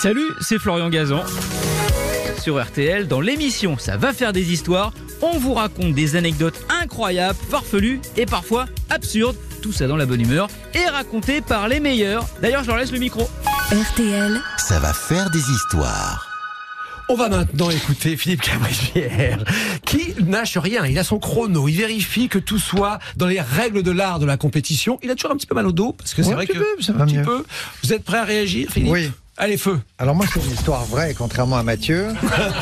Salut, c'est Florian Gazan. Sur RTL, dans l'émission Ça va faire des histoires, on vous raconte des anecdotes incroyables, farfelues et parfois absurdes. Tout ça dans la bonne humeur et raconté par les meilleurs. D'ailleurs, je leur laisse le micro. RTL, Ça va faire des histoires. On va maintenant écouter Philippe Cabrivière, qui nâche rien. Il a son chrono. Il vérifie que tout soit dans les règles de l'art de la compétition. Il a toujours un petit peu mal au dos, parce que c'est Ouais, vrai un petit que. peu, ça va un petit mieux. peu. Vous êtes prêt à réagir, Philippe? Oui. Allez, feu. Alors moi, c'est une histoire vraie, contrairement à Mathieu.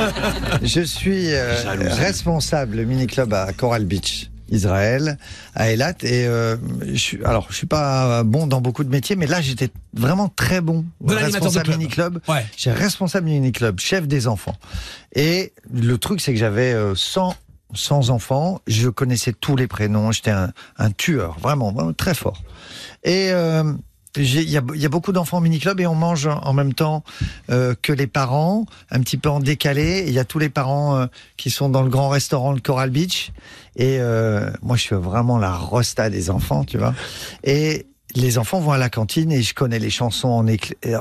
je suis euh, responsable mini-club à Coral Beach. Israël, à Eilat, et euh, je suis, alors je suis pas bon dans beaucoup de métiers, mais là j'étais vraiment très bon. De responsable club. mini-club. Ouais. J'ai responsable mini-club, chef des enfants. Et le truc, c'est que j'avais euh, 100, 100 enfants, je connaissais tous les prénoms, j'étais un, un tueur, vraiment, vraiment très fort. Et euh, il y, a, beaucoup d'enfants au mini-club et on mange en même temps euh, que les parents, un petit peu en décalé. Il y a tous les parents euh, qui sont dans le grand restaurant de Coral Beach. Et euh, moi, je suis vraiment la rosta des enfants, tu vois. Et les enfants vont à la cantine et je connais les chansons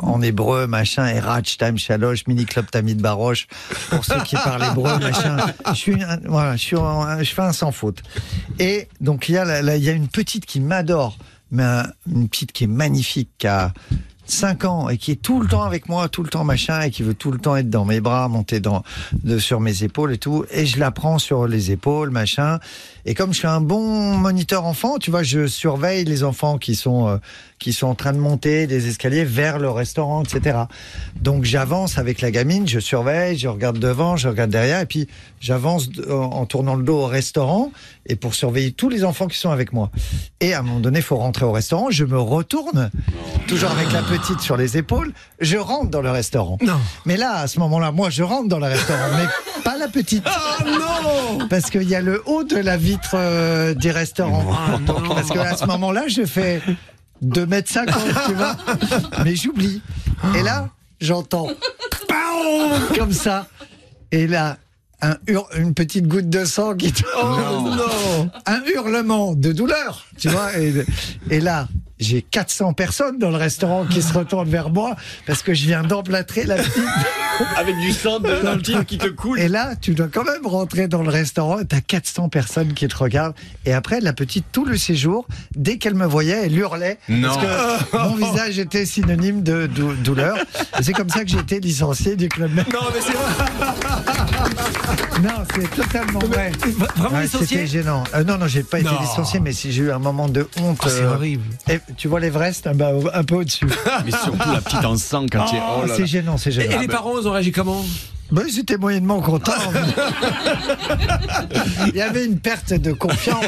en, hébreu, machin, et Ratch, Time, Shalosh, Mini Club Tamid Baroche, pour ceux qui parlent hébreu, machin. Je suis, un- voilà, fais un sans faute. Et donc, il y a une petite qui m'adore, mais un- une petite qui est magnifique, qui a 5 ans et qui est tout le temps avec moi, tout le temps machin, et qui veut tout le temps être dans mes bras, monter dans, de, sur mes épaules et tout. Et je la prends sur les épaules, machin. Et comme je suis un bon moniteur enfant, tu vois, je surveille les enfants qui sont, euh, qui sont en train de monter des escaliers vers le restaurant, etc. Donc j'avance avec la gamine, je surveille, je regarde devant, je regarde derrière, et puis j'avance en en tournant le dos au restaurant, et pour surveiller tous les enfants qui sont avec moi. Et à un moment donné, il faut rentrer au restaurant, je me retourne, toujours avec la petite sur les épaules, je rentre dans le restaurant. Non. Mais là, à ce moment-là, moi, je rentre dans le restaurant, mais pas la petite. Oh non Parce qu'il y a le haut de la vitre euh, du restaurant. Parce que à ce moment-là, je fais 2 mètres 50, tu vois. Mais j'oublie. Et là, j'entends comme ça. Et là, un une petite goutte de sang qui tombe. Oh non Un hurlement de douleur, tu vois. Et, et là, j'ai 400 personnes dans le restaurant qui se retournent vers moi parce que je viens d'emplâtrer la petite. Avec du sang de la petite qui te coule. Et là, tu dois quand même rentrer dans le restaurant et t'as 400 personnes qui te regardent. Et après, la petite, tout le séjour, dès qu'elle me voyait, elle hurlait. Parce que mon visage était synonyme de dou- douleur. Et c'est comme ça que j'ai été licencié du club. Non, mais c'est vrai Non, c'est totalement vrai. Vraiment Ouais, licencié? C'était gênant. Euh, non, non, j'ai pas été Non. licencié, mais si j'ai eu un moment de honte. Oh, C'est euh, horrible. et tu vois l'Everest, un, bah, un peu au-dessus. Mais surtout la petite en sang quand il est. Oh là là. c'est gênant, c'est Et, gênant. et les parents, ils ont réagi comment? Bah, ils étaient moyennement contents. Il y avait une perte de confiance.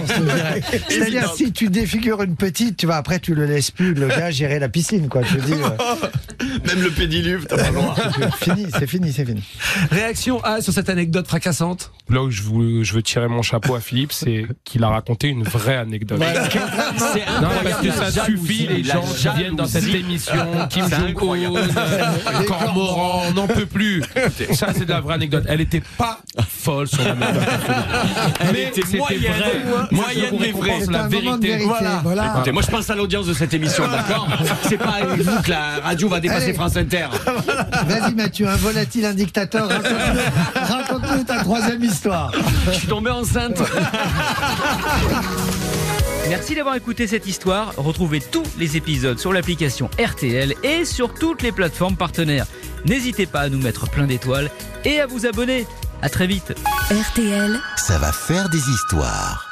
C'est-à-dire, si tu défigures une petite, tu vois, après, tu le laisses plus, le gars, gérer la piscine, quoi. Je veux dire, Même le pédiluve, t'as pas le droit. fini, c'est fini, c'est fini. Réaction A sur cette anecdote fracassante Là où je, veux- je veux tirer mon chapeau à Philippe, c'est qu'il a raconté une vraie anecdote. C'est Non, parce que ça Jalousie, suffit, les gens qui viennent dans cette émission, Kim Jong-un, Cormoran, on n'en peut plus. Ça, c'est de la vraie anecdote. Elle était pas folle, son anecdote. Mais était c'était moyenne, vrai. moyenne, mais vraie. C'est la vérité. vérité. Voilà. Voilà. Écoutez, moi je pense à l'audience de cette émission, d'accord C'est pas avec vous que la radio va dépasser Allez. France Inter. Vas-y, Mathieu, un volatile, un dictateur, raconte-nous raconte-nous ta troisième histoire. Je suis tombé enceinte. Merci d'avoir écouté cette histoire. Retrouvez tous les épisodes sur l'application RTL et sur toutes les plateformes partenaires. N'hésitez pas à nous mettre plein d'étoiles et à vous abonner. À très vite. RTL. Ça va faire des histoires.